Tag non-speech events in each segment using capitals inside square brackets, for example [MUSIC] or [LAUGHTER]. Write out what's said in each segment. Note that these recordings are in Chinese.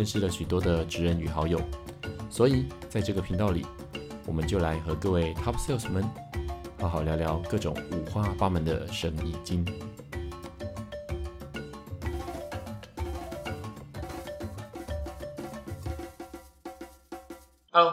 认识了许多的职人与好友，所以在这个频道里，我们就来和各位 Top Sales 们好好聊聊各种五花八门的生意经。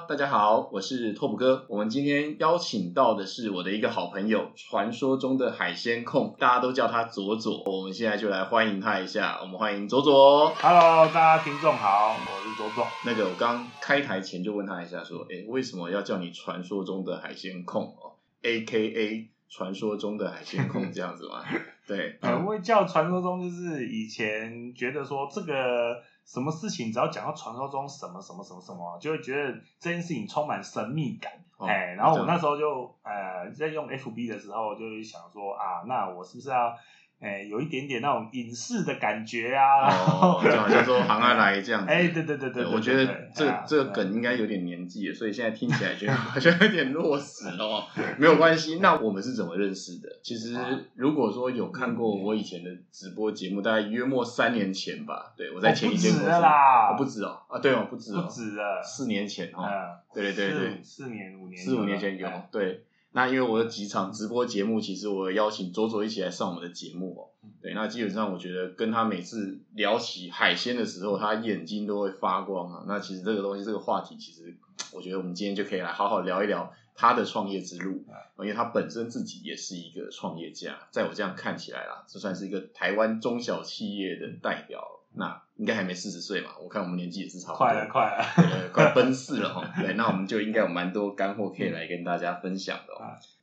大家好，我是拓普哥。我们今天邀请到的是我的一个好朋友，传说中的海鲜控，大家都叫他左左。我们现在就来欢迎他一下，我们欢迎左左。Hello，大家听众好，我是左左。那个我刚开台前就问他一下，说，哎，为什么要叫你传说中的海鲜控哦？A K A 传说中的海鲜控这样子吗？对，会叫传说中，就是以前觉得说这个什么事情，只要讲到传说中什么什么什么什么，就会觉得这件事情充满神秘感。哦哎、然后我那时候就呃在用 FB 的时候，就会想说啊，那我是不是要哎、有一点点那种隐士的感觉啊？哦，就好像说行啊来这样子。[LAUGHS] 哎、对对对对对我觉得这这个梗应该有点年纪了，所以现在听起来觉得好像有点落实了哦。没有关系，那我们是怎么认识的？其实啊如果说有看过我以前的直播节目，大概约莫三年前吧。对我在前一间公司哦不止啦哦不止哦，啊对哦，不止哦，不止了，四年前哦。嗯，对对对对，四四年五年四五年前有哎对。那因为我有几场直播节目，其实我有邀请左左一起来上我们的节目哦。对，那基本上我觉得跟他每次聊起海鲜的时候，他眼睛都会发光啊。那其实这个东西，这个话题，其实我觉得我们今天就可以来好好聊一聊他的创业之路，因为他本身自己也是一个创业家，在我这样看起来啦，这算是一个台湾中小企业的代表。那应该还没四十岁嘛？我看我们年纪也是差不多，快了快了，对，快奔四了哈。对，那我们就应该有蛮多干货可以来跟大家分享的。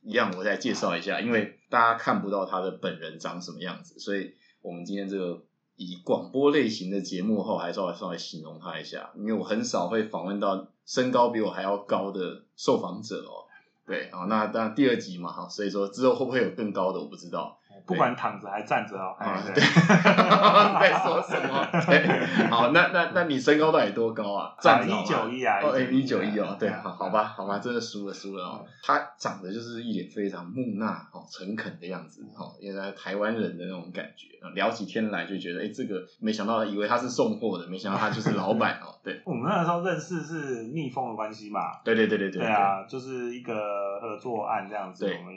一样，我再介绍一下，因为大家看不到他的本人长什么样子，所以我们今天这个以广播类型的节目后，还稍微稍微形容他一下，因为我很少会访问到身高比我还要高的受访者哦。对，好，那当然第二集嘛，哈，所以说之后会不会有更高的，我不知道。不管躺着还站着哦。啊哎，对，[LAUGHS] 在说什么？对，好，那那那你身高到底多高啊？站着好吗一九一啊，哦，哎，一九191一哦，对，啊好，好吧，好吧，真的输了，输了哦。他长得就是一脸非常木讷、哦诚恳的样子，哦，原来台湾人的那种感觉。聊起天来就觉得，哎，这个没想到，以为他是送货的，没想到他就是老板哦。对，我们那时候认识是蜜蜂的关系嘛，对对对对对对啊，就是一个合作案这样子，对我们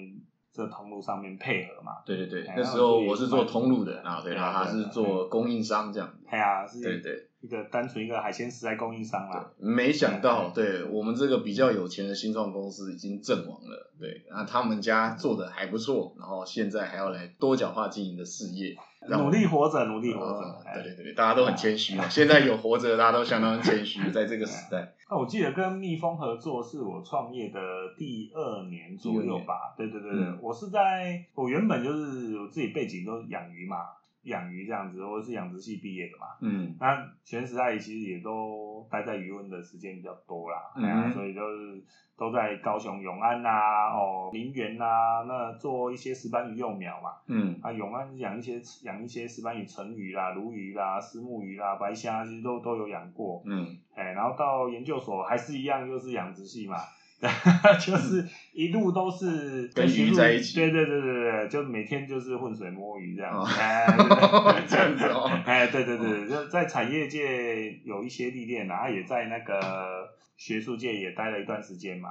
这通路上面配合嘛，对对对，哎那时候我是做通路的，然后对，对然后他是做供应商这样。哎呀，是对对。一个单纯一个海鲜食材供应商啦，没想到，对我们这个比较有钱的新创公司已经阵亡了，对，然后他们家做的还不错，然后现在还要来多角化经营的事业，努力活着，努力活着对对对，大家都很谦虚啊，[LAUGHS] 现在有活着，大家都相当谦虚，在这个时代，那我记得跟蜜蜂合作是我创业的第二年左右吧。对对对对，嗯我是在我原本就是我自己背景都养鱼嘛，养鱼这样子，或者是养殖系毕业的嘛。嗯那全时代其实也都待在渔温的时间比较多啦，嗯所以就是都在高雄永安呐、哦林园呐、那做一些石斑鱼幼苗嘛。嗯啊，永安养一些养一些石斑鱼、成鱼啦、鲈鱼啦、石目鱼啦、白虾，其实都都有养过。嗯，哎，然后到研究所还是一样，又是养殖系嘛，[LAUGHS] 就是一路都是跟鱼在一起。对对对对对，就每天就是浑水摸鱼这样。哎，对对 [LAUGHS] 这样子哦。哎，对对对，就在产业界有一些历练然后，也在那个学术界也待了一段时间嘛。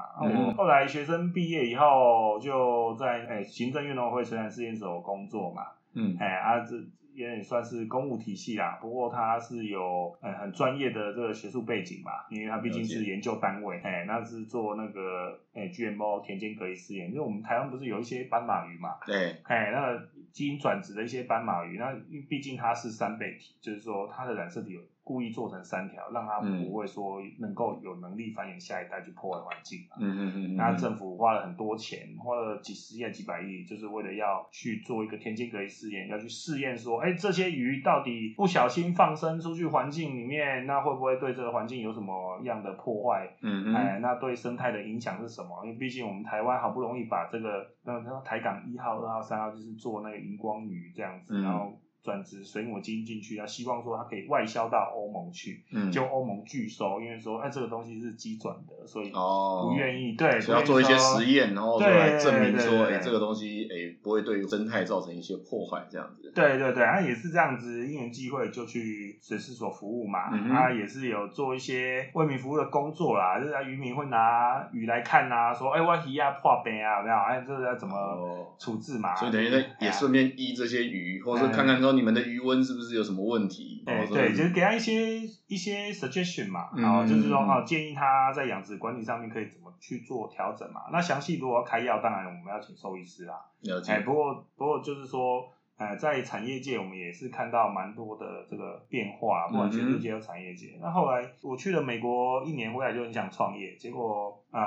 后来学生毕业以后，就在哎行政运动会水产试验所工作嘛。嗯。哎啊，这也算是公务体系啦。不过它是有呃很专业的这个学术背景嘛，因为它毕竟是研究单位，哎，那是做那个哎 GMO 田间隔离试验。因为我们台湾不是有一些斑马鱼嘛，对，哎，那个基因转殖的一些斑马鱼，那毕竟它是三倍体，就是说它的染色体有故意做成三条，让它嗯不会说能够有能力繁衍下一代去破坏环境嘛。嗯嗯嗯，那政府花了很多钱，花了几十亿、几百亿，就是为了要去做一个田间隔离试验，要去试验说，哎，这些鱼到底不小心放生出去环境里面，那会不会对这个环境有什么样的破坏？嗯哎，嗯那对生态的影响是什么？因为毕竟我们台湾好不容易把这个，那那台港一号、二号、三号就是做那个荧光鱼这样子，嗯然后转殖水母基因进去，他希望说他可以外销到欧盟去，嗯，就欧盟拒收，因为说哎这个东西是基转的，所以哦不愿意对，所以要做一些实验。验，然后说对来证明说，哎，这个东西哎不会对生态造成一些破坏，这样子。对对对，他也是这样子，因缘机会就去水事所服务嘛，嗯哼他也是有做一些为民服务的工作啦，就是渔民会拿鱼来看呐、说，哎，我鱼啊破病啊，有没有？哎，这个要怎么哦处置嘛？所以等于就是说也顺便医这些鱼，或者是哎看看说你们的余温是不是有什么问题。哎，哦对，就是给他一些一些 suggestion 嘛，然后，就是说嗯哦，建议他在养殖管理上面可以怎么去做调整嘛。那详细如果要开药，当然我们要请兽医师啦。了解哎，。不过不过就是说，呃，在产业界我们也是看到蛮多的这个变化，不管学术界和产业界。那后来我去了美国一年回来就很想创业，结果呃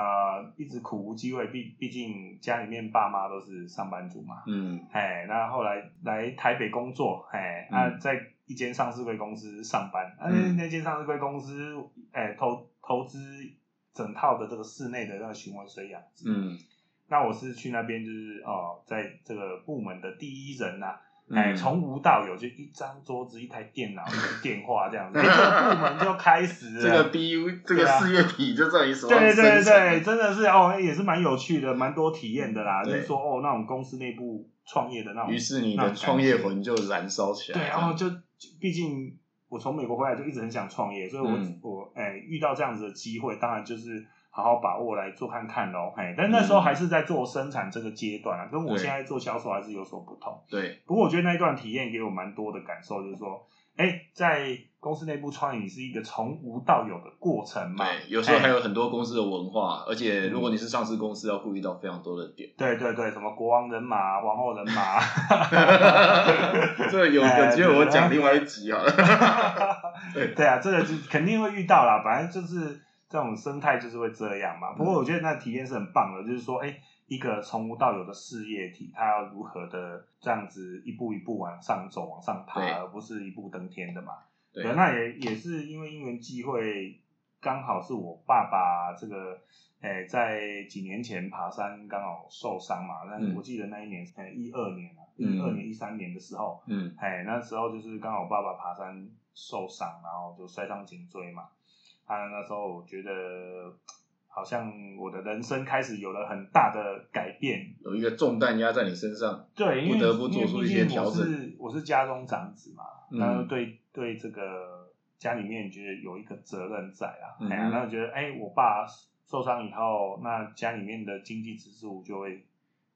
一直苦无机会，毕毕竟家里面爸妈都是上班族嘛。嗯哎，那后来来台北工作，哎，那，嗯在一间上市贵公司上班，啊，嗯那间上市贵公司，哎，投投资整套的这个室内的那个循环水养殖，嗯那我是去那边就是哦，在这个部门的第一人呐、哎，嗯，从无到有，就一张桌子、一台电脑、一个 [LAUGHS] 电话这样子，哎，这个部门就开始了。[LAUGHS] 这个 BU，这个事业体就在你手上对对对，真的是哦，也是蛮有趣的，蛮多体验的啦。就是说哦，那种公司内部创业的那种，于是你的创业魂就燃烧起来。对，然后就毕竟我从美国回来就一直很想创业，所以我、嗯我哎遇到这样子的机会，当然就是好好把握来做看看喽。哎，但那时候还是在做生产这个阶段啊，跟我对现在做销售还是有所不同。对，不过我觉得那一段体验给我蛮多的感受，就是说，哎，在公司内部创业，你是一个从无到有的过程嘛。对，有时候还哎有很多公司的文化，而且如果嗯你是上市公司，要顾虑到非常多的点。对对对，什么国王人马、皇后人马，[LAUGHS] 这个有哎有机会我讲另外一集好了。[LAUGHS] 对对啊，这个就肯定会遇到啦，反正就是这种生态就是会这样嘛。不过我觉得那体验是很棒的，就是说，哎，一个从无到有的事业体，它要如何的这样子一步一步往上走、往上爬，而不是一步登天的嘛。对对，那也也是因为因缘际会，刚好是我爸爸这个，诶、在几年前爬山刚好受伤嘛，那嗯我记得那一年，诶，一二年啊，嗯一二年、一三年的时候，嗯哎，那时候就是刚好我爸爸爬山受伤，然后就摔伤颈椎嘛。啊，那时候我觉得好像我的人生开始有了很大的改变。有一个重担压在你身上。对，因为不得不做出一些调整我是我是家中长子嘛，嗯然后对对这个家里面觉得有一个责任在啊，嗯哎呀，然后觉得哎，我爸受伤以后，那家里面的经济支柱就会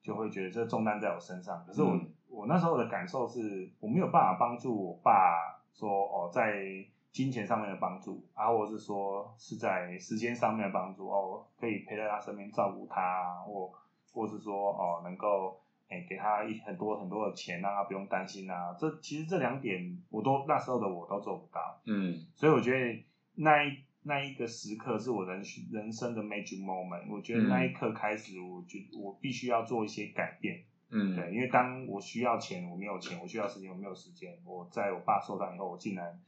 就会觉得这个重担在我身上。可是我、嗯我那时候的感受是我没有办法帮助我爸说哦，在金钱上面的帮助，啊，或者是说是在时间上面的帮助哦，可以陪在他身边照顾他，或或是说哦，能够哎、给他一很多很多的钱，让他不用担心啊。这其实这两点我都那时候的我都做不到，嗯所以我觉得那一那一个时刻是我人人生的 major moment。我觉得那一刻开始，我觉我必须要做一些改变。嗯，对，因为当我需要钱，我没有钱；我需要时间，我没有时间。我在我爸受伤以后，我竟然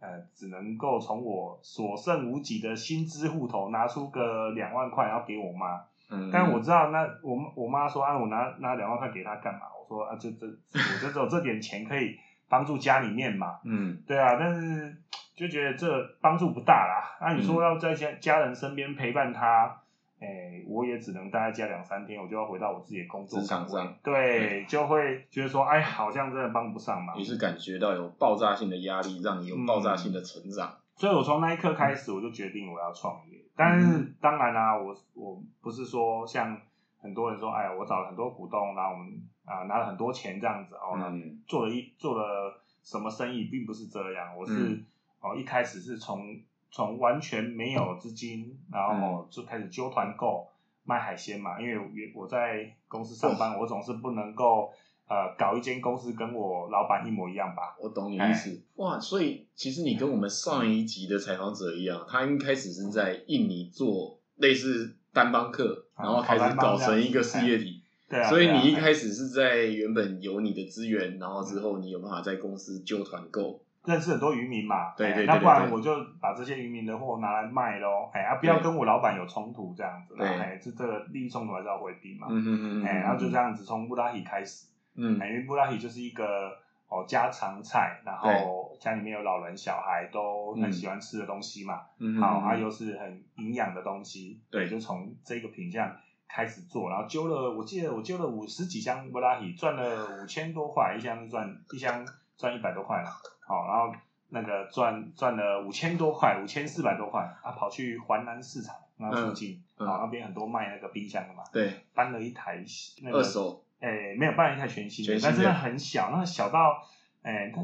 呃只能够从我所剩无几的薪资户头拿出个两万块，然后给我妈。嗯，但我知道那我我妈说啊，我拿拿两万块给她干嘛？我说啊，就这我就只有这点钱可以帮助家里面嘛。嗯对啊，但是就觉得这帮助不大啦。那、你说嗯要在家家人身边陪伴他，哎、我也只能待在家两三天，我就要回到我自己的工作职场岗位上对，就会觉得说，哎，好像真的帮不上忙你。是感觉到有爆炸性的压力，让你有爆炸性的成长。所以我从那一刻开始，我就决定我要创业。但是嗯当然啦、我我不是说像很多人说，哎，我找了很多股东，然后我们啊、拿了很多钱这样子哦，那嗯做了一做了什么生意，并不是这样。我是、嗯哦一开始是从从完全没有资金，然后就开始揪团购卖海鲜嘛，因为我我在公司上班，我总是不能够呃搞一间公司跟我老板一模一样吧。我懂你意思。哇，所以其实你跟我们上一集的采访者一样，他一开始是在印尼做类似单帮客，然后开始搞成一个事业体。对啊。所以你一开始是在原本有你的资源，然后之后你有办法在公司揪团购。认识很多渔民嘛，对对对，那不然我就把这些渔民的货拿来卖喽，哎，啊，不要跟我老板有冲突这样子，哎，这这个利益冲突还是要回避嘛，嗯嗯嗯，哎，然后就这样子从布拉提开始，嗯，因为布拉提就是一个哦家常菜，然后家里面有老人小孩都很喜欢吃的东西嘛，嗯，好，它又是很营养的东西，对，就从这个品相开始做，然后揪了，我记得我揪了五十几箱布拉提，赚了五千多块，一箱赚一箱赚一百多块了，好，然后。那个赚赚了五千多块，五千四百多块，啊，跑去环南市场那附近，啊，那边很多卖那个冰箱的嘛，对，搬了一台那个二手，哎，没有搬了一台全新的，但是那很小，那小到，哎，它，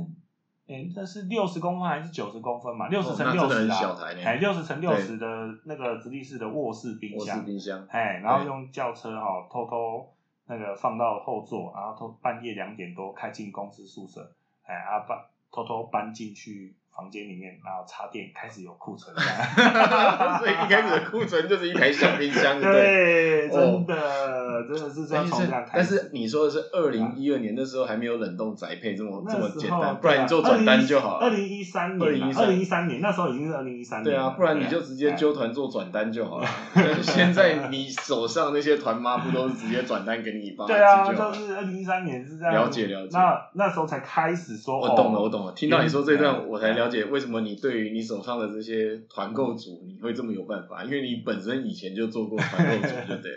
哎，那是六十公分还是九十公分嘛？六十乘六十啊，哎，六十乘六十的那个直立式的卧室冰箱，卧室冰箱，哎，然后用轿车哈偷偷那个放到后座，然后偷半夜两点多开进公司宿舍，哎，啊搬偷偷搬进去。房间里面，然后插电开始有库存，[LAUGHS] 所以一开始的库存就是一台小冰箱，对，真的，真的是这样从这样开始。但是你说的是二零一二年那时候还没有冷冻宅配这么这么简单，不然你做转单就好了。二零一三年，二零一三年那时候已经是二零一三年，对啊，不然你就直接揪团做转单就好了。[LAUGHS] 现在你手上那些团妈不都是直接转单给你帮？[LAUGHS] 对啊，就是二零一三年是这样。了解了解。那那时候才开始说，我懂了，我懂了。听到你说这段，我才了。了解为什么你对于你手上的这些团购组你会这么有办法？[LAUGHS] 因为你本身以前就做过团购组，对不对？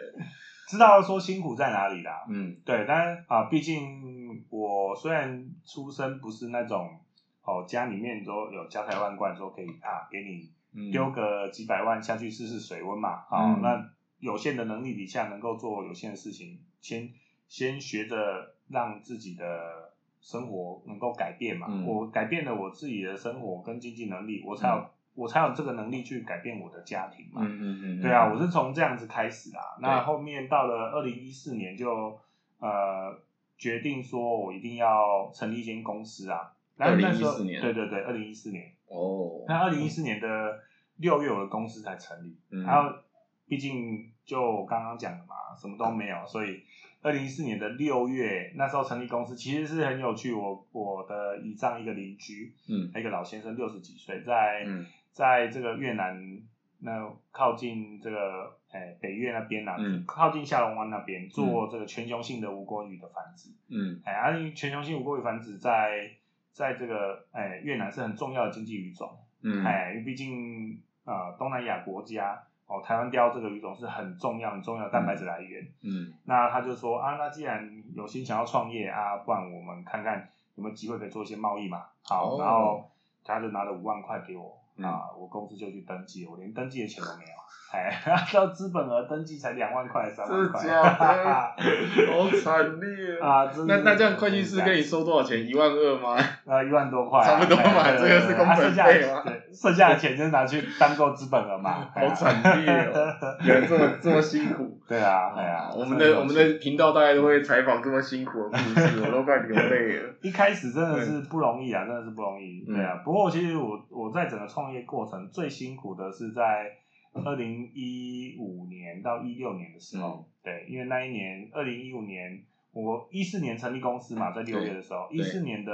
知道说辛苦在哪里啦。嗯，对，但啊，毕竟我虽然出身不是那种哦，家里面都有家财万贯，说可以啊，给你丢个几百万下去试试水温嘛。好，那有限的能力底下能够做有限的事情，先先学着让自己的。生活能够改变嘛？我改变了我自己的生活跟经济能力，我才有我才有这个能力去改变我的家庭嘛。嗯嗯嗯，对啊，我是从这样子开始啊。那后面到了二零一四年，就呃决定说我一定要成立一间公司啊。二零一四年，对对对，二零一四年。哦。那二零一四年的六月，我的公司才成立。嗯。然后，毕竟就刚刚讲的嘛，什么都没有，所以。二零一四年的六月，那时候成立公司，其实是很有趣。我我的姨丈一个邻居，嗯，一个老先生，六十几岁，在在这个越南那靠近这个诶北越那边呐，靠近下龙湾那边做这个全雄性的无国鱼的繁殖，嗯，哎，而全雄性无国鱼繁殖在在这个诶越南是很重要的经济鱼种，嗯，哎，毕竟呃东南亚国家。哦，台湾雕这个鱼种是很重要、很重要的蛋白质来源。嗯，那他就说啊，那既然有心想要创业啊，不然我们看看有没有机会可以做一些贸易嘛。好，然后他就拿了五万块给我，啊，我公司就去登记，我连登记的钱都没有。哎，[LAUGHS] 到资本额登记才两万块、三万块，[LAUGHS] 好惨烈 [LAUGHS] 啊！那那这样会计师给你收多少钱？一万二吗？啊，一万多块，差不多嘛。这个是工本费嘛？对，剩下的钱就拿去当做资本了嘛。[LAUGHS] 好惨烈哦，[LAUGHS] 有人这么这么辛苦。对啊，对啊。我们的我们的频道大家都会采访这么辛苦的故事，[LAUGHS] 我都快流泪了。一开始真的是不容易啊，真的是不容易。对啊，不过其实我我在整个创业过程最辛苦的是在。二零一五年到一六年的时候，对，因为那一年二零一五年，我一四年成立公司嘛，在六月的时候，一四年的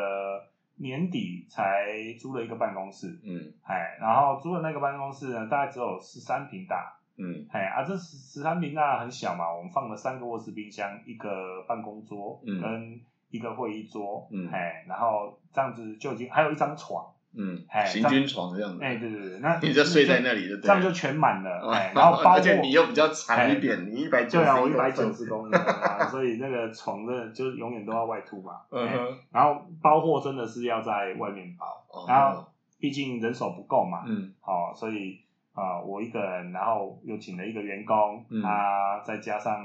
年底才租了一个办公室，嗯，哎，然后租的那个办公室呢，大概只有十三平大，嗯，哎，啊，这十十三平大很小嘛，我们放了三个卧室冰箱，一个办公桌，嗯，跟一个会议桌，嗯，哎，然后这样子就已经还有一张床。嗯，行军床这样子，哎，对对对，那 [LAUGHS] 你就睡在那里，就这样就全满了，哎，然后 [LAUGHS] 包而且你又比较长一点，你一百九，对啊，我一百九十公分啊，所以那个床的就永远都要外凸嘛，嗯，然后包货真的是要在外面包，然后毕竟人手不够嘛，嗯，好，所以啊，我一个人，然后又请了一个员工，啊，再加上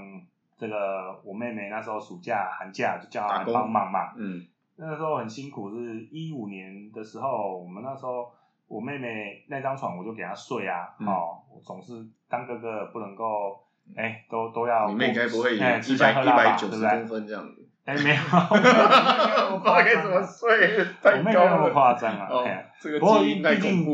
这个我妹妹那时候暑假寒假就叫她来帮忙嘛，嗯。那时候很辛苦，是一五年的时候，我们那时候我妹妹那张床我就给她睡啊，哦，我总是当哥哥不能够，哎，都都要。你妹应该不会一百一百九十公分这样子？哎，没有，[LAUGHS] 我不知道该怎么睡，太我没有那么。夸张啊。哦哎呀，这个不过基因太毕竟。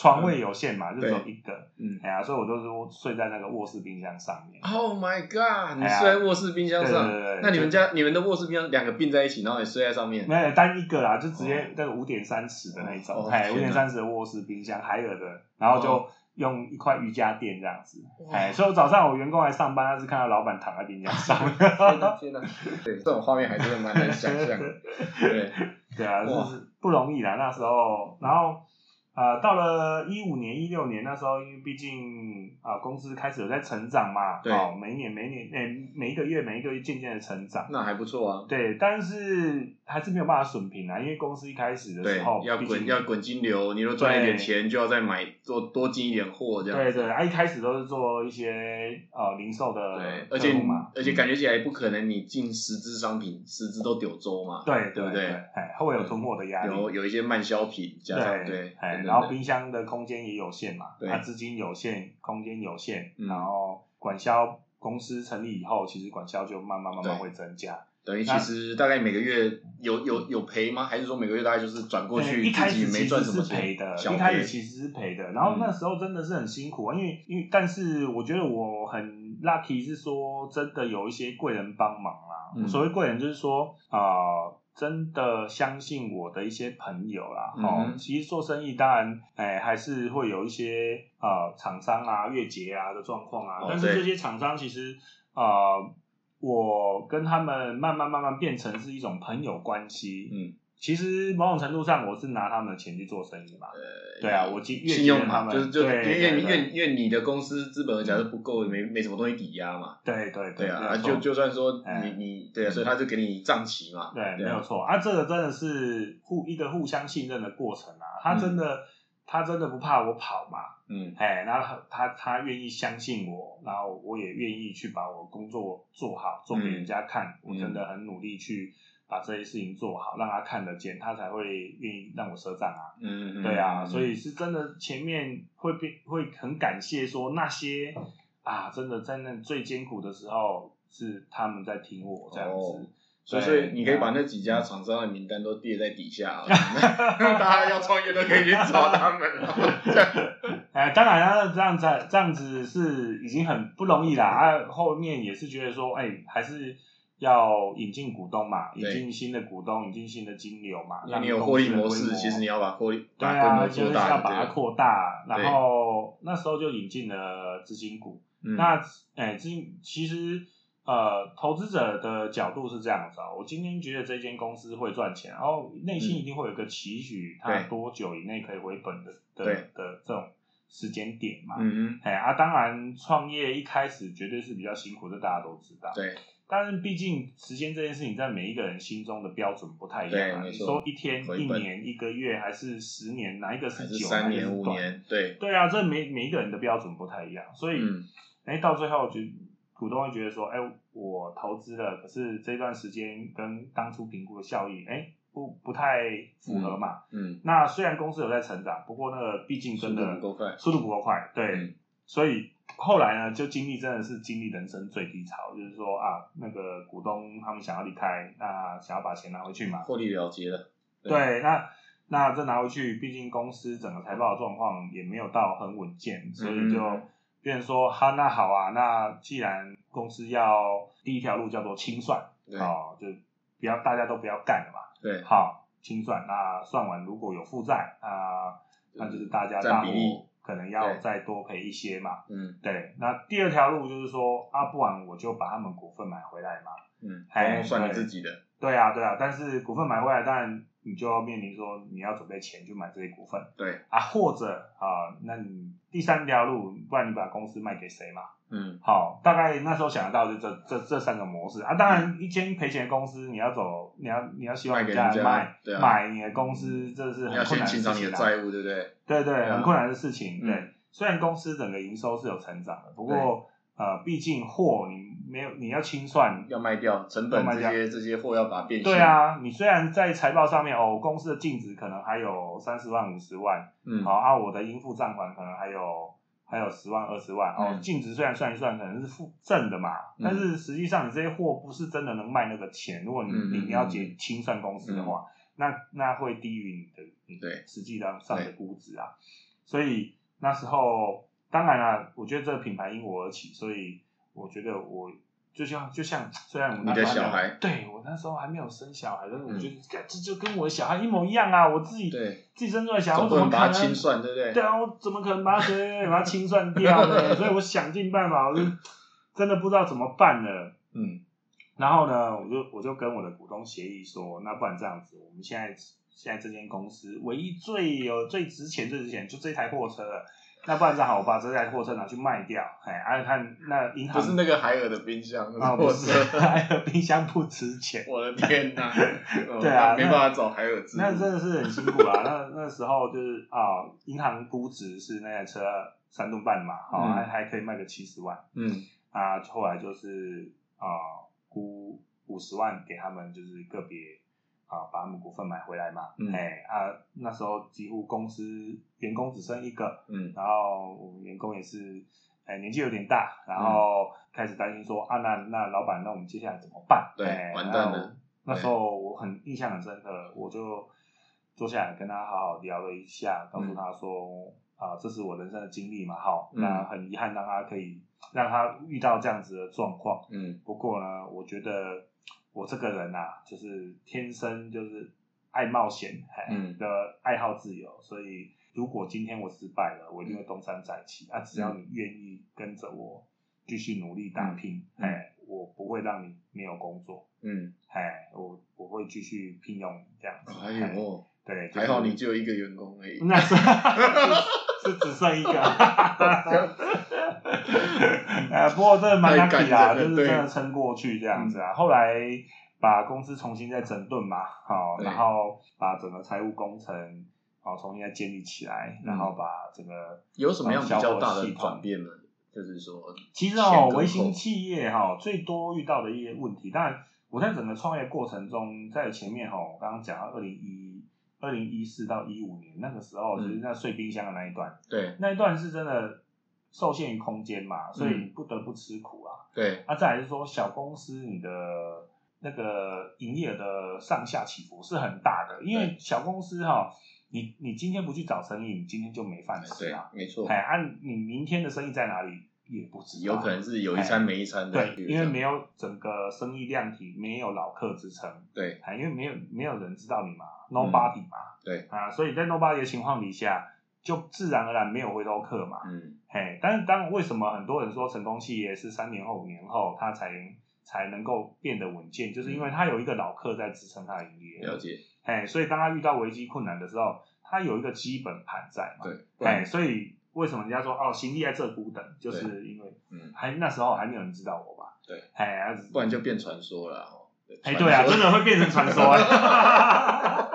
床位有限嘛，就只有一个，嗯哎呀，所以我都是睡在那个卧室冰箱上面。，Oh my god！你睡在卧室冰箱上对对对对，那你们家你们的卧室冰箱两个并在一起，然后你睡在上面。没有单一个啦，就直接那个五点三尺的那一种哦，哎，五点三尺的卧室冰箱，海尔的，然后就哦用一块瑜伽垫这样子，哇哎，所以我早上我员工来上班，他是看到老板躺在冰箱上，天哪天哪！[LAUGHS] 对，这种画面还真的蛮难想象的。[LAUGHS] 对，对啊，就是不容易啦。那时候，然后呃，到了一五年、一六年那时候，因为毕竟啊、公司开始有在成长嘛，对哦，每一年、每一年、诶、每一个月、每一个月渐渐的成长。那还不错啊。对，但是还是没有办法损平啊，因为公司一开始的对时候，，要滚要滚金流，你若赚一点对钱，就要再买多多进一点货，这样。对对，啊，一开始都是做一些呃零售的对，而且，而且感觉起来不可能，你进十支商品，十支都丢周嘛。对对不对对？哎，会有囤货的压力，有有一些慢销品，加上对，哎，然后冰箱的空间也有限嘛，对啊，资金有限，空间有限，嗯然后管销公司成立以后，其实管销就慢慢慢慢对会增加。等于其实大概每个月有有有赔吗？还是说每个月大概就是转过去一己没始其实赚什么钱？是赔的，一开始其实是赔的，然后那时候真的是很辛苦啊，因为因为但是我觉得我很 lucky 是说真的有一些贵人帮忙啦。嗯所谓贵人就是说啊、真的相信我的一些朋友啦。嗯哦，其实做生意当然哎还是会有一些呃厂商啊月结啊的状况啊，哦但是这些厂商其实呃我跟他们慢慢慢慢变成是一种朋友关系。嗯，其实某种程度上，我是拿他们的钱去做生意嘛。呃，对啊，我接越信用他们，就是就因对为因为对对因为你的公司资本额假设不够，没没什么东西抵押嘛。对对对啊，就就算说哎你你对啊，所以他就给你账期嘛。对，没啊有错啊，这个真的是互一个互相信任的过程啊。他真的，他真的不怕我跑嘛，嗯哎，然后他他他愿意相信我，然后我也愿意去把我工作做好，做给人家看。嗯我真的很努力去把这些事情做好，让他看得见，他才会愿意让我赊账啊。嗯嗯，对啊，嗯所以是真的前面会变会很感谢说那些啊，真的在那最艰苦的时候是他们在听我这样哦子。所以你可以把那几家厂商的名单都列在底下啊，[LAUGHS] 大家要创业都可以去找他们。[LAUGHS] 哎，当然了，这样子这样子是已经很不容易啦。啊，后面也是觉得说，哎，还是要引进股东嘛，引对进新的股东，引进新的金流嘛，那你有获利模式，其实你要把获利对把规啊，模就是要把它扩大，然后那时候就引进了资金股。嗯那哎，资金其实呃，投资者的角度是这样子啊，我今天觉得这间公司会赚钱，然后内心一定会有一个期许，它多久以内可以回本的的的这种时间点嘛。嗯嗯哎啊，当然创业一开始绝对是比较辛苦，这大家都知道，。对，但是毕竟时间这件事情，在每一个人心中的标准不太一样啊。你说一天、一年、一个月，还是十年，哪一个还是久，三年？五年，对，对啊，这每每一个人的标准不太一样，所以嗯哎、到最后就股东会觉得说，哎、我投资了，可是这段时间跟当初评估的效益，哎、不不太符合嘛。嗯，那虽然公司有在成长，不过那个毕竟真的度不够快，速度不够快，对，嗯。所以后来呢，就经历真的是经历人生最低潮，就是说啊，那个股东他们想要离开，那想要把钱拿回去嘛，获利了结了，对，那那这拿回去，毕竟公司整个财报的状况也没有到很稳健，所以就嗯变成说，哈，那好啊，那既然公司要第一条路叫做清算，对。哦，就不要大家都不要干了嘛，对，好，清算，那算完如果有负债啊，那就是大家大伙可能要再多赔一些嘛。嗯。对，那第二条路就是说，啊，不然我就把他们股份买回来嘛。嗯，哎通通算你自己的，对啊，对啊，但是股份买回来，当然你就要面临说你要准备钱去买这些股份对，啊，或者啊，那你第三条路，不然你把公司卖给谁嘛？嗯好，大概那时候想得到就这这这三个模式啊。当然，一间赔钱的公司，你要走，你要你要希望人家来卖对啊买你的公司，这是很困难的先清偿你事情啊。的债务，对不对？对对，啊很困难的事情。嗯对，虽然公司整个营收是有成长的，不过呃，毕竟货你没有，你要清算。要卖掉成本这些这些货要把它变现，对，啊，你虽然在财报上面哦，公司的净值可能还有三十万、五十万，嗯。好啊，我的应付账款可能还有还有十万、二十万哦，嗯。净值虽然算一算可能是负正的嘛，嗯。但是实际上你这些货不是真的能卖那个钱。如果你你你要嗯结清算公司的话，那那会低于你的你对。实际上上的估值啊。所以那时候当然啦，我觉得这个品牌因我而起，所以我觉得我。就像就像，虽然我那你的时候还没有小孩对我那时候还没有生小孩，但是我嗯觉得、干这就跟我的小孩一模一样啊！我自己对，自己生出来小孩，我怎么可能它清算，对不对？对啊，我怎么可能把它把它清算掉呢？[LAUGHS] 所以我想尽办法，我就真的不知道怎么办了。嗯然后呢，我就我就跟我的股东协议说，那不然这样子，我们现在现在这间公司唯一最有最值钱最值钱就这台货车了。那不然正好，我把这台货车拿去卖掉，哎，啊看那银行不是那个海尔的冰箱，啊，不我是，[LAUGHS] 海尔冰箱不值钱。我的天哪！[LAUGHS] 对啊哦没办法找海尔资。那真的是很辛苦啊！那 [LAUGHS] 那时候就是啊，银行估值是那台车三吨半嘛，好、嗯还还可以卖个七十万嗯啊。后来就是啊，估五十万给他们，就是个别啊把他们股份买回来嘛。嗯哎啊，那时候几乎公司员工只剩一个，嗯然后我们员工也是，哎，年纪有点大，然后开始担心说啊，那那老板，那我们接下来怎么办？对哎完蛋了。那时候我很印象很深刻，我就坐下来跟他好好聊了一下，告诉他说啊，这是我人生的经历嘛，好，嗯那很遗憾让他可以让他遇到这样子的状况。嗯不过呢，我觉得我这个人啊，就是天生就是爱冒险，的爱好自由，所以如果今天我失败了，我一定会东山再起。啊，只要你愿意跟着我继续努力打拼，我不会让你没有工作，嗯，哎，我我会继续聘用这样子。哎呦，对，就是还好你只有一个员工而已。那是 [LAUGHS] 是是只剩一个，[LAUGHS] [LAUGHS] 呃，[LAUGHS] 不过这蛮太感 lucky 啦，就是真的对撑过去这样子啊。后来把公司重新再整顿嘛，好，然后把整个财务工程好重新再建立起来，嗯然后把整个有什么样比较大的转变呢？就是说，其实前哦，跟微型企业哈、最多遇到的一些问题，当然我在整个创业过程中，在前面哈、我刚刚讲到二零一二零一四到一五年那个时候，嗯。其实那碎冰箱的那一段，对。那一段是真的受限于空间嘛，所以不得不吃苦啊。对，啊，再来是说小公司你的那个营业额的上下起伏是很大的，因为小公司哈、你你今天不去找生意，你今天就没饭吃对啊。，没错。哎，，按、你明天的生意在哪里也不知道，有可能是有一餐没一餐的，对，因为没有，有整个生意量体，没有老客支撑，对。哎，因为没有没有人知道你嘛，nobody 嘛，对，啊，所以在 nobody 的情况底下，就自然而然没有回头客嘛，嗯。嘿，但是当为什么很多人说成功企业是三年后、五年后它才才能够变得稳健，就是因为它有一个老客在支撑它的营业，了，解，嘿，所以当他遇到危机困难的时候，他有一个基本盘在嘛，对，不哎，所以为什么人家说哦，行李在这孤等，就是因为嗯，还那时候还没有人知道我吧？对，哎，啊不然就变传说了哦。哎，对啊，真的会变成传说啊。[LAUGHS]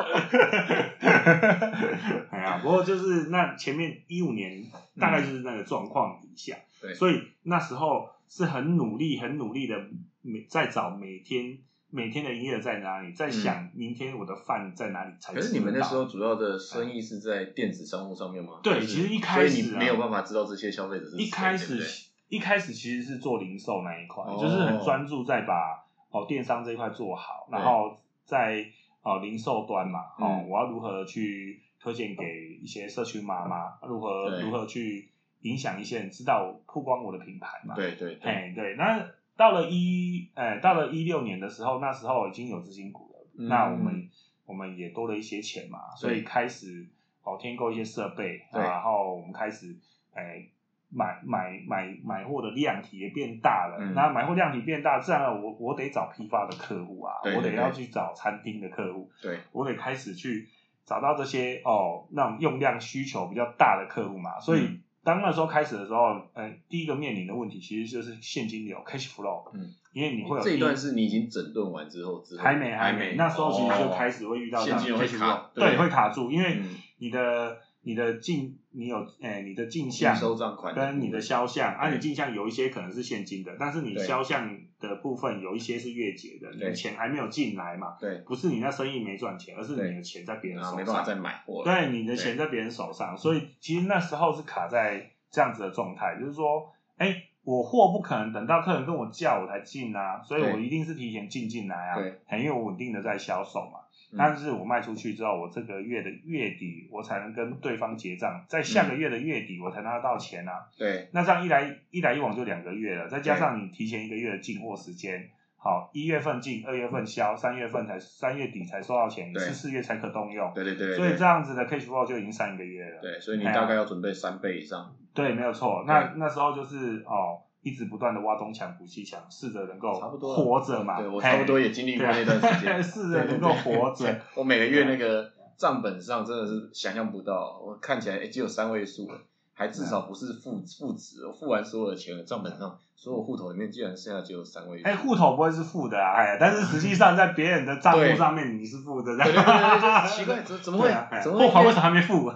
哎呀，不过就是那前面一五年大概就是那个状况底下，对所以那时候是很努力、很努力的每在找每天每天的营业额在哪里，在想明天我的饭在哪里才。可是你们那时候主要的生意是在电子商务上面吗？就是对其实一开始啊所以你没有办法知道这些消费者是一开始对对一开始其实是做零售那一块，哦就是很专注在把哦电商这一块做好，然后在哦零售端嘛，哦、嗯。我要如何去推荐给一些社区妈妈，如何如何去影响一些人知道曝光我的品牌嘛，，对对对，哎对，那到了一哎到了一六年的时候，那时候已经有资金股了，嗯那我们我们也多了一些钱嘛，所以开始哦添购一些设备，对。然后我们开始哎买买买买货的量体也变大了，嗯。那买货量体变大，自然而然我我得找批发的客户啊，对对对我得要去找餐厅的客户，对。我得开始去找到这些哦那种用量需求比较大的客户嘛，所以。嗯。当那时候开始的时候，呃，第一个面临的问题其实就是现金流 （cash flow），嗯，因为你会有这一段是你已经整顿完之后，之后还没还没，那时候其实就开始始会遇到现金流卡 flow，对对，会卡住，因为嗯。你的你的进你有诶你的进项收账款跟你的销项，啊，对。你进项有一些可能是现金的，但是你销项的部分有一些是月结的，你的钱还没有进来嘛，对，不是你那生意没赚钱，而是你的钱在别人手上没办法再上，买货，对，你的钱在别人手上，所以其实那时候是卡在这样子的状态，就是说，哎，我货不可能等到客人跟我叫我才进啊，所以我一定是提前进进来啊，对，因为我稳定的在销售嘛。嗯但是我卖出去之后，我这个月的月底我才能跟对方结账，在下个月的月底我才拿得到钱啊。对那这样一来一来一往就两个月了，再加上你提前一个月的进货时间，好，一月份进，二月份销，三月份才三月底才收到钱，你是四月才可动用，对对对，所以对这样子的 cash flow 就已经三个月了。对，所以你大概要准备三倍以上，对，没有错。那那时候就是哦，一直不断的挖东墙补西墙，试着能够差不多活着嘛。对我差不多也经历过那段时间，试着能够活着。我每个月那个账本上真的是想象不到，我看起来哎只有三位数了，还至少不是负负值，我付完所有的钱，账本上所有户头里面居然剩下只有三位数。哎，户头不会是负的啊，哎，但是实际上在别人的账户上面你是负的，这对对对样。对，就是奇怪，[LAUGHS] 怎怎么会怎么会货款为什么还没付？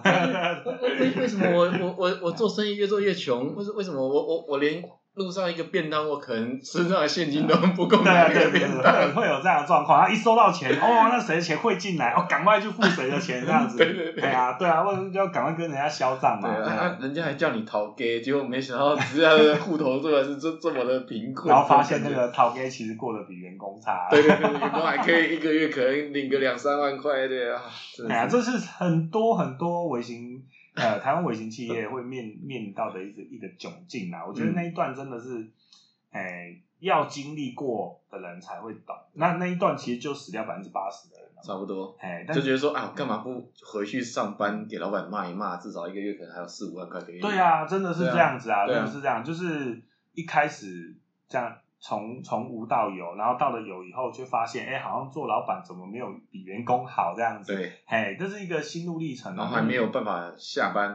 为为为什么我 [LAUGHS] 我我我做生意越做越穷？为什为什么我我我连路上一个便当，我可能身上的现金都不够对啊，买那对对对，个便当。会会有这样的状况。然后一收到钱，哦，那谁的钱会进来，哦，赶快去付谁的钱，这样子。[LAUGHS] 对对对哎呀，对啊，为什么就要赶快跟人家销账对嘛？啊，啊人家还叫你逃给，结果没想到只是他的户头居然是这 [LAUGHS] 这么的贫困，然后发现那个陶哥其实过得比员工差。对对对，员工还可以一个月可能领个两三万块的啊，哎呀，是这是很多很多微型呃台湾微型企业会面面临到的一个一个窘境啊。我觉得嗯那一段真的是，哎，要经历过的人才会懂。那那一段其实就死掉百分之八十的人了。差不多。哎，但就觉得说啊，我干嘛不回去上班，给老板骂一骂，至少一个月可能还有四五万块可以。对啊，真的是这样子啊真的是这样，就是一开始这样从从无到有，然后到了有以后，就发现哎，好像做老板怎么没有比员工好这样子。对，嘿，这是一个心路历程啊，然后还没有办法下班，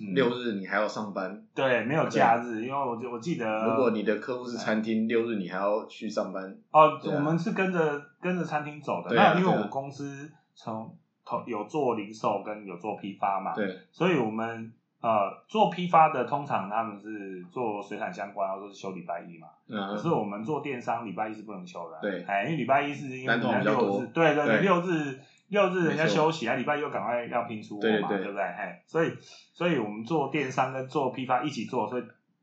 嗯六日你还要上班。对，没有假日，因为我就我记得，如果你的客户是餐厅，六日你还要去上班。哦，啊我们是跟着跟着餐厅走的。那因为我公司从头有做零售跟有做批发嘛，对，所以我们呃做批发的通常他们是做水产相关，或者是休礼拜一嘛。嗯可是我们做电商礼拜一是不能休的。对哎，因为礼拜一是因为单通人家比较多六日，对对对六日六日人家休息，啊，礼拜一又赶快要拼出货嘛，对不对？哎，所以所以我们做电商跟做批发一起做，所以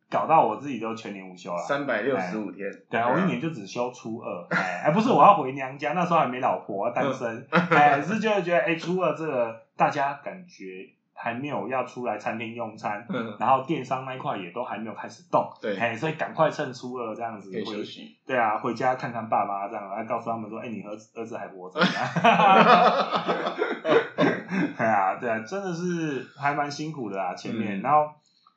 搞到我自己都全年无休了。三百六十五天。对啊，我一年就只休初二，哎，哎，不是我要回娘家，那时候还没老婆，单身，哎，是就是觉得，哎，初二这个大家感觉还没有要出来餐厅用餐，嗯，然后电商那一块也都还没有开始动，对。哎，所以赶快趁初二这样子可以回休息。对啊，回家看看爸妈这样，来告诉他们说，哎，你儿子儿子还活着，[LAUGHS] [LAUGHS] 哎呀，对啊，真的是还蛮辛苦的啊，前面，嗯。然后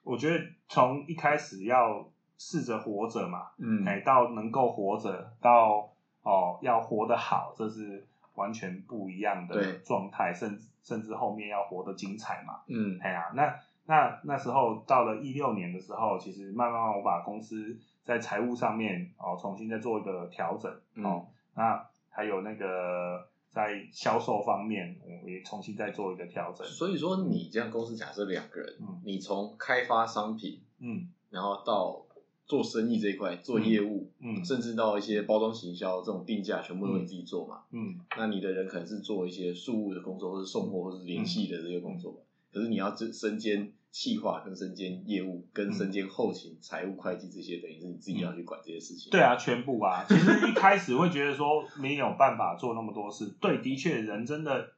我觉得从一开始要试着活着嘛，嗯，哎，到能够活着，到哦要活得好，这是完全不一样的对。状态，甚至甚至后面要活得精彩嘛。嗯，哎呀，那那那时候到了一六年的时候，其实慢慢我把公司在财务上面哦重新再做一个调整嗯哦，那还有那个在销售方面，我也重新再做一个调整。所以说你这样公司假设两个人，嗯你从开发商品，嗯然后到做生意这一块做业务，嗯甚至到一些包装行销这种定价，全部都你自己做嘛。嗯那你的人可能是做一些事务的工作，或是送货，或是联系的这些工作嘛。可是你要身身兼企划、跟身兼业务、跟身兼后勤、财务、会计这些，等于是你自己要去管这些事情。对啊，全部啊。其实一开始会觉得说没有办法做那么多事，对，的确人真的，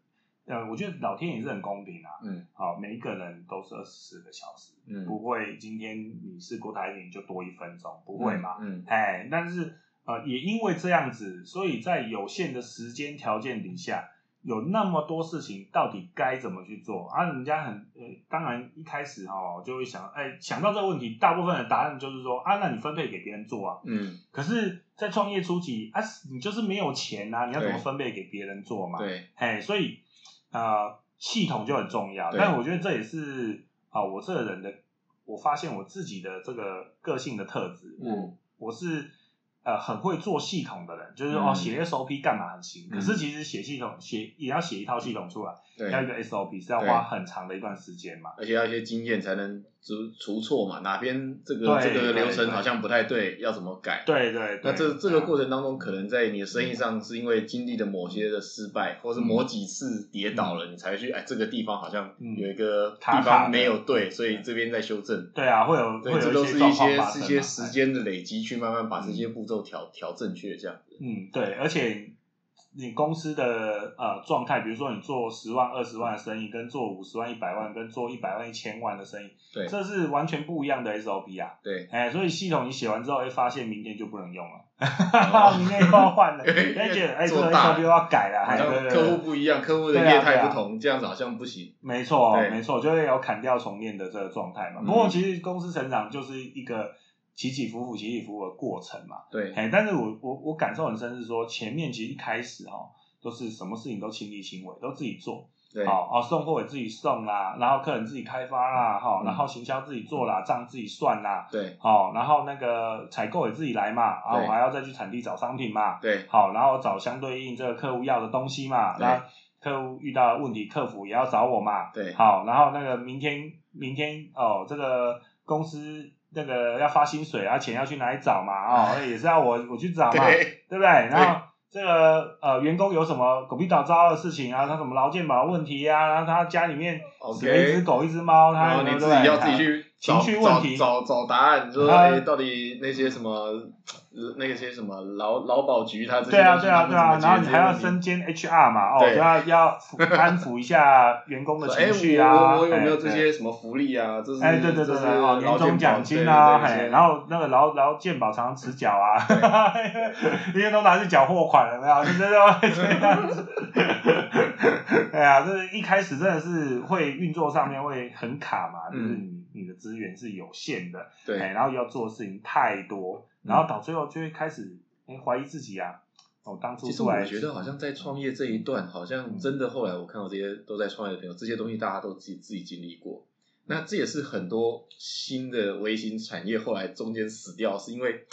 呃，我觉得老天也是很公平啊。嗯好，每一个人都是二十四个小时，嗯，不会今天你是郭台铭就多一分钟，不会嘛？嗯哎，但是呃，也因为这样子，所以在有限的时间条件底下，有那么多事情，到底该怎么去做啊？人家很呃，当然一开始哦就会想，哎，想到这个问题，大部分的答案就是说啊，那你分配给别人做啊。嗯，可是，在创业初期啊，你就是没有钱啊，你要怎么分配给别人做嘛？对，哎，所以呃，系统就很重要。但我觉得这也是啊、我这个人的，我发现我自己的这个个性的特质，嗯。我我是呃很会做系统的人，就是、嗯哦写 SOP 干嘛很行，嗯可是其实写系统写也要写一套系统出来，对。要一个 SOP 是要花很长的一段时间嘛。而且要一些经验才能除除错嘛，哪边这个这个流程好像不太对，要怎么改？对对对，那这这个过程，当中，可能在你的生意上是因为经历了某些的失败，或是某几次跌倒了，你才去哎这个地方好像嗯有一个地方没有对，所以这边在修正。对啊，会有对，会这都是一些一些时间的累积，去慢慢把这些步骤调调正确，这样子。嗯，对，而且你公司的呃状态，比如说你做十万、二十万的生意，跟做五十万、一百万，跟做一百万、一千万的生意，对。这是完全不一样的 SOP 啊。对，哎，所以系统你写完之后，会发现明天就不能用了，哈哈 [LAUGHS] 明天又要换了，[LAUGHS] 哎，觉得哎这个 SOP 又要改了，好哎，对像对对，客户不一样，客户的业态不同，这样子好像不行。没错，对。没错，就会有砍掉重练的这个状态嘛。嗯。不过其实公司成长就是一个起起伏伏、起起伏伏的过程嘛。对，哎，但是我我我感受很深是说，前面其实一开始哈、都是什么事情都亲力亲为，都自己做，对，好哦，送货也自己送啦，然后客人自己开发啦，哈、嗯然后行销自己做啦，账自己算啦，对，好、然后那个采购也自己来嘛，然后对我还要再去产地找商品嘛，对，好，然后找相对应这个客户要的东西嘛，对那客户遇到的问题，客服也要找我嘛，对，好，然后那个明天明天哦，这个公司那个要发薪水啊，钱要去哪里找嘛？哦，也是要我我去找嘛，对，对不对？然后这个呃员工有什么狗屁倒灶的事情啊，他什么劳健保问题啊，然后他家里面死了一只狗一只猫，他然后你自己要自己去情找绪问题。找找找答案，你说啊哎，到底那些什么呃那些什么劳劳保局他这些对啊，对啊，对啊，然后你还要身兼 HR 嘛，哦，就要要 [LAUGHS] 安抚一下员工的情绪我啊，我我有没有这些什么福利啊？这是哎，对对对哦，年终奖金啊，然后那个劳劳健保常常迟缴啊，[LAUGHS] 因为都拿去缴货款了，没有？就真的会这样子。[LAUGHS] 哎呀，这一开始真的是会运作上面会很卡嘛，就是你你的资源是有限的，哎，对然后要做的事情太多，然后到最后就会开始哎怀疑自己啊。哦，当初其实我觉得好像在创业这一段，好像真的后来我看到这些都在创业的朋友，这些东西大家都自己自己经历过。那这也是很多新的微型产业后来中间死掉，是因为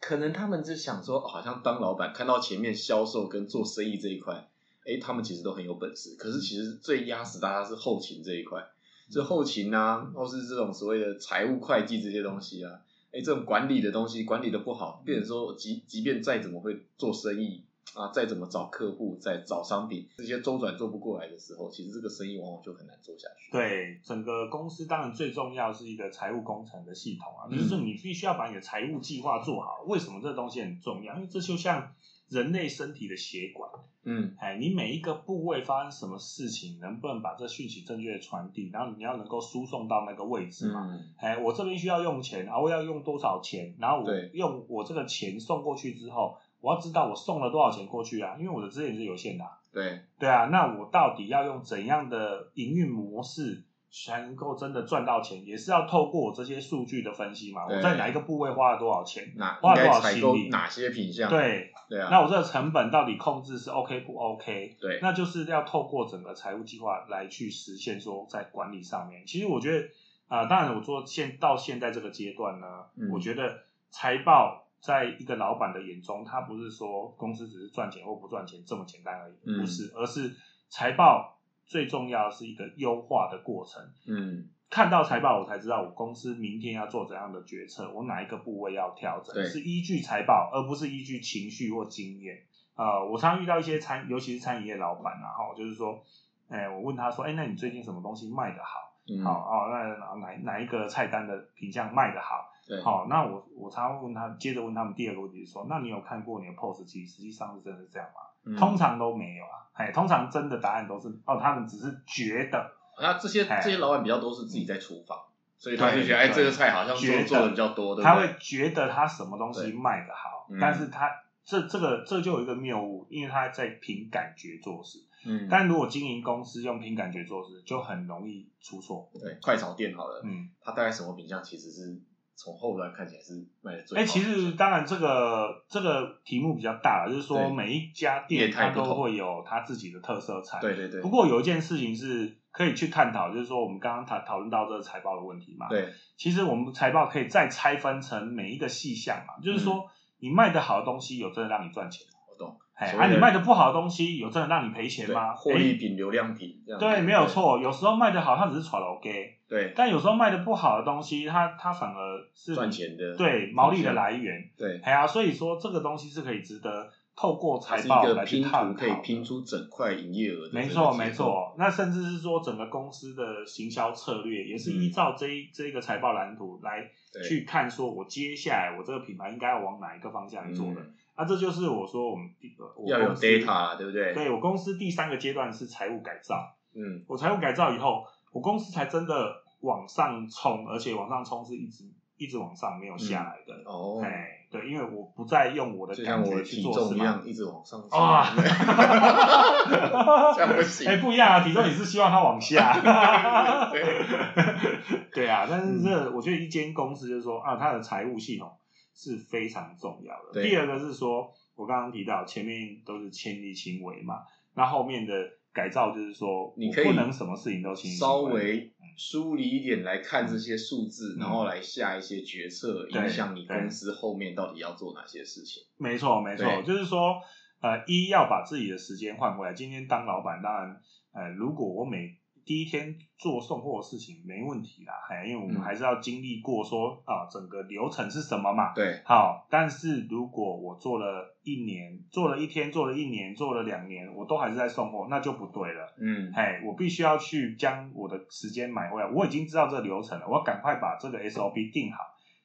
可能他们就想说，哦好像当老板看到前面销售跟做生意这一块，哎，他们其实都很有本事。可是其实最压死大家是后勤这一块，这后勤啊，或是这种所谓的财务会计这些东西啊，哎，这种管理的东西管理的不好，变成说即即便再怎么会做生意啊，再怎么找客户、再找商品，这些周转做不过来的时候，其实这个生意往往就很难做下去。对整个公司，当然最重要是一个财务工程的系统啊，嗯就是你必须要把你的财务计划做好。为什么这东西很重要？因为这就像人类身体的血管，嗯，哎，你每一个部位发生什么事情，能不能把这讯息正确的传递，然后你要能够输送到那个位置嘛？嗯，哎，我这边需要用钱啊，我要用多少钱？然后我用我这个钱送过去之后，我要知道我送了多少钱过去啊，因为我的资源是有限的啊、对，对啊，那我到底要用怎样的营运模式才能够真的赚到钱？也是要透过我这些数据的分析嘛。我在哪一个部位花了多少钱？哪花了多少心力？哪些品相？对，对啊，那我这个成本到底控制是 OK 不 OK？对，那就是要透过整个财务计划来去实现说在管理上面。其实我觉得啊、当然我做现到现在这个阶段呢，嗯我觉得财报在一个老板的眼中，他不是说公司只是赚钱或不赚钱这么简单而已，嗯不是，而是财报最重要的是一个优化的过程。嗯，看到财报，我才知道我公司明天要做怎样的决策，我哪一个部位要调整，是依据财报，而不是依据情绪或经验。呃，我常遇到一些餐，尤其是餐饮业老板啊，哈，就是说，哎、我问他说，哎、那你最近什么东西卖得好？嗯好哦，那哪哪一个菜单的品相卖得好？对，好，那我我常常问他，接着问他们第二个问题是说，那你有看过你的 POS 机实际上是真的是这样吗？嗯通常都没有啊，哎，通常真的答案都是哦，他们只是觉得，那这些哎这些老板比较都是自己在厨房，所以他就对觉得哎，对这个菜好像做做的比较多，对对？他会觉得他什么东西对卖的好，嗯但是他这这个这就有一个谬误，因为他在凭感觉做事。嗯，但如果经营公司用凭感觉做事，就很容易出错。对快炒店好了，嗯，它大概什么品相其实是从后端看起来是卖的最哎、好的其实当然这个这个题目比较大，就是说每一家店它都会有它自己的特色菜。对对对，不过有一件事情是可以去探讨，就是说我们刚刚讨讨论到这个财报的问题嘛。。对其实我们财报可以再拆分成每一个细项嘛，就是说你卖的好的东西有真的让你赚钱。我懂，哎，啊，你卖的不好的东西，有真的让你赔钱对吗？获利品、流量品这样。对，没有错。有时候卖的好，它只是炒楼给，对，但有时候卖的不好的东西，它它反而是赚钱的，对毛利的来源。对，哎呀，所以说这个东西是可以值得透过财报来个拼去探讨可以拼出整块营业额的。没错，没。错。那甚至是说整个公司的行销策略，也是依照这一、这一个财报蓝图来去看，说我接下来我这个品牌应该要往哪一个方向做的。嗯那这就是我说我们第呃我要有公司 data，对不对？对我公司第三个阶段是财务改造。嗯，我财务改造以后，我公司才真的往上冲，而且往上冲是一直一直往上没有下来的。哦，哎，对，因为我不再用我的感觉去体做事嘛重一样，。一直往上升。[LAUGHS] 哇这样不行。哎、不一样啊！体重你是希望它往下。[LAUGHS] 对 [LAUGHS] 对啊，但是这我觉得一间公司就是说啊，它的财务系统是非常重要的。对第二个是说，我刚刚提到前面都是亲力亲为嘛，那后面的改造就是说，你可以我不能什么事情都亲力亲为稍微梳理一点来看这些数字，嗯然后来下一些决策，影响你公司后面到底要做哪些事情。没错，没错，就是说，呃，一要把自己的时间换回来。今天当老板，当然，呃，如果我每第一天做送货的事情没问题啦，哎，因为我们嗯还是要经历过说啊，整个流程是什么嘛。对，好，但是如果我做了一年，做了一天，做了一年，做了两年，我都还是在送货，那就不对了。嗯，哎，我必须要去将我的时间买回来。我已经知道这个流程了，我要赶快把这个 SOP 定好，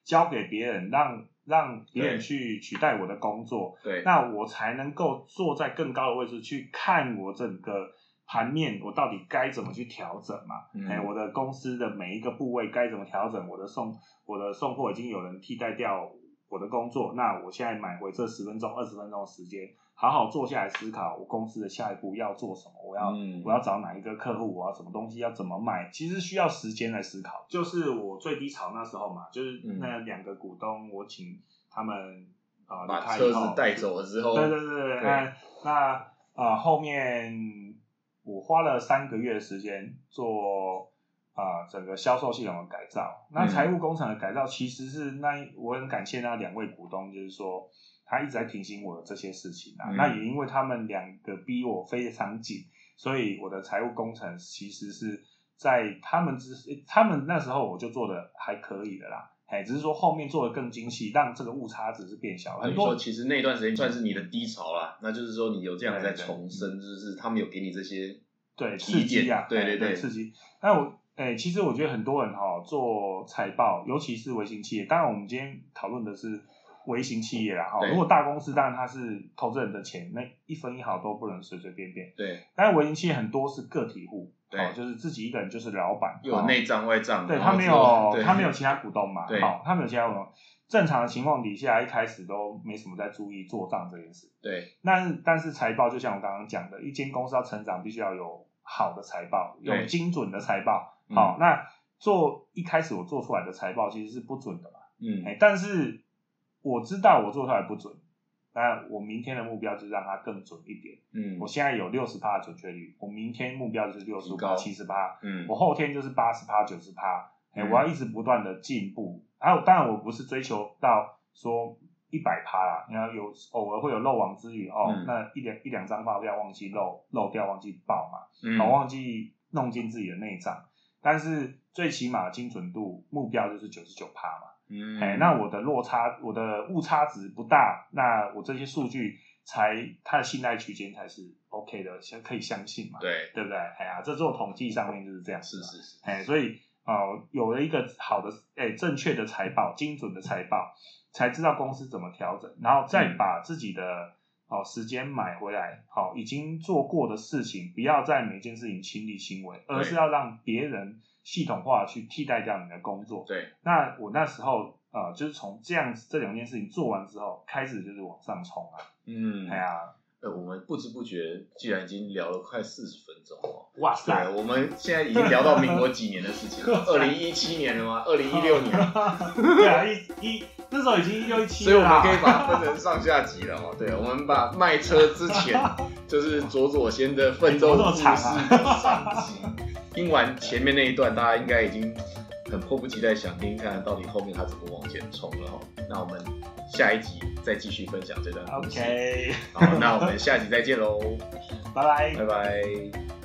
交给别人，让让别人去取代我的工作。对，那我才能够坐在更高的位置去看我整个盘面，我到底该怎么去调整嘛？嗯哎、我的公司的每一个部位该怎么调整？我的送我的送货已经有人替代掉我的工作，那我现在买回这十分钟、二十分钟的时间，好好坐下来思考我公司的下一步要做什么，我要、嗯我要找哪一个客户，我要什么东西要怎么卖，其实需要时间来思考。就是我最低潮那时候嘛，就是嗯那两个股东，我请他们啊、离把开以后车子带走了之后，对对对对，对那那啊、后面我花了三个月的时间做啊、整个销售系统的改造。那嗯财务工程的改造其实是那我很感谢那两位股东，就是说他一直在提醒我的这些事情啊。嗯那也因为他们两个逼我非常紧，所以我的财务工程其实是在他们之他们那时候我就做的还可以的啦。哎，只是说后面做的更精细，让这个误差值是变小。很多其实那段时间算是你的低潮啦，那就是说你有这样在重生，就是他们有给你这些对刺激啊点，对哎对对刺激。那我哎、其实我觉得很多人哈、做财报，尤其是微型企业，当然我们今天讨论的是微型企业啦哈。如果大公司，当然它是投资人的钱，那一分一毫都不能随随便便。对，但是微型企业很多是个体户，对哦，就是自己一个人就是老板，有内账外账，对他没有 [LAUGHS] 他没有其他股东嘛，对好，他没有其他股东。正常的情况底下，一开始都没什么在注意做账这件事。对那但是财报就像我刚刚讲的，一间公司要成长，必须要有好的财报，有精准的财报。嗯好，那做一开始我做出来的财报其实是不准的嘛，嗯哎、但是我知道我做出来不准，那我明天的目标就是让它更准一点。嗯我现在有六十趴的准确率，我明天目标就是六十五趴、七十趴，嗯我后天就是八十趴、九十趴，哎，嗯我要一直不断的进步。还有，当然我不是追求到说一百趴啦，你要有偶尔会有漏网之鱼哦，嗯那一两一两张发票忘记漏漏掉，忘记报嘛，嗯哦，忘记弄进自己的内账，但是最起码精准度目标就是九十九趴嘛。嗯。哎、那我的落差，我的误差值不大，那我这些数据才它的信赖区间才是 OK 的，相可以相信嘛，对对不对？哎呀，这做统计上面就是这样是是是，哎，所以哦、呃有了一个好的哎正确的财报、精准的财报，才知道公司怎么调整，然后再嗯。把自己的哦时间买回来，好、已经做过的事情，不要在每件事情亲力亲为，而是要让别人系统化去替代掉你的工作。对那我那时候呃，就是从这样子这两件事情做完之后，开始就是往上冲啊，嗯哎呀，呃，我们不知不觉既然已经聊了快四十分钟了，哇塞，，我们现在已经聊到民国几年的事情了？[LAUGHS] 二零一七年了吗？二零一六年，[LAUGHS] 对啊，一一那时候已经一六一七所以我们可以把它分成上下集了哦。对，我们把卖车之前 [LAUGHS] 就是佐佐先的奋斗故事上集，听完前面那一段，大家应该已经很迫不及待想听看到底后面他怎么往前冲了哈。那我们下一集再继续分享这段故事。OK，好，那我们下集再见喽，拜 [LAUGHS] 拜拜。拜。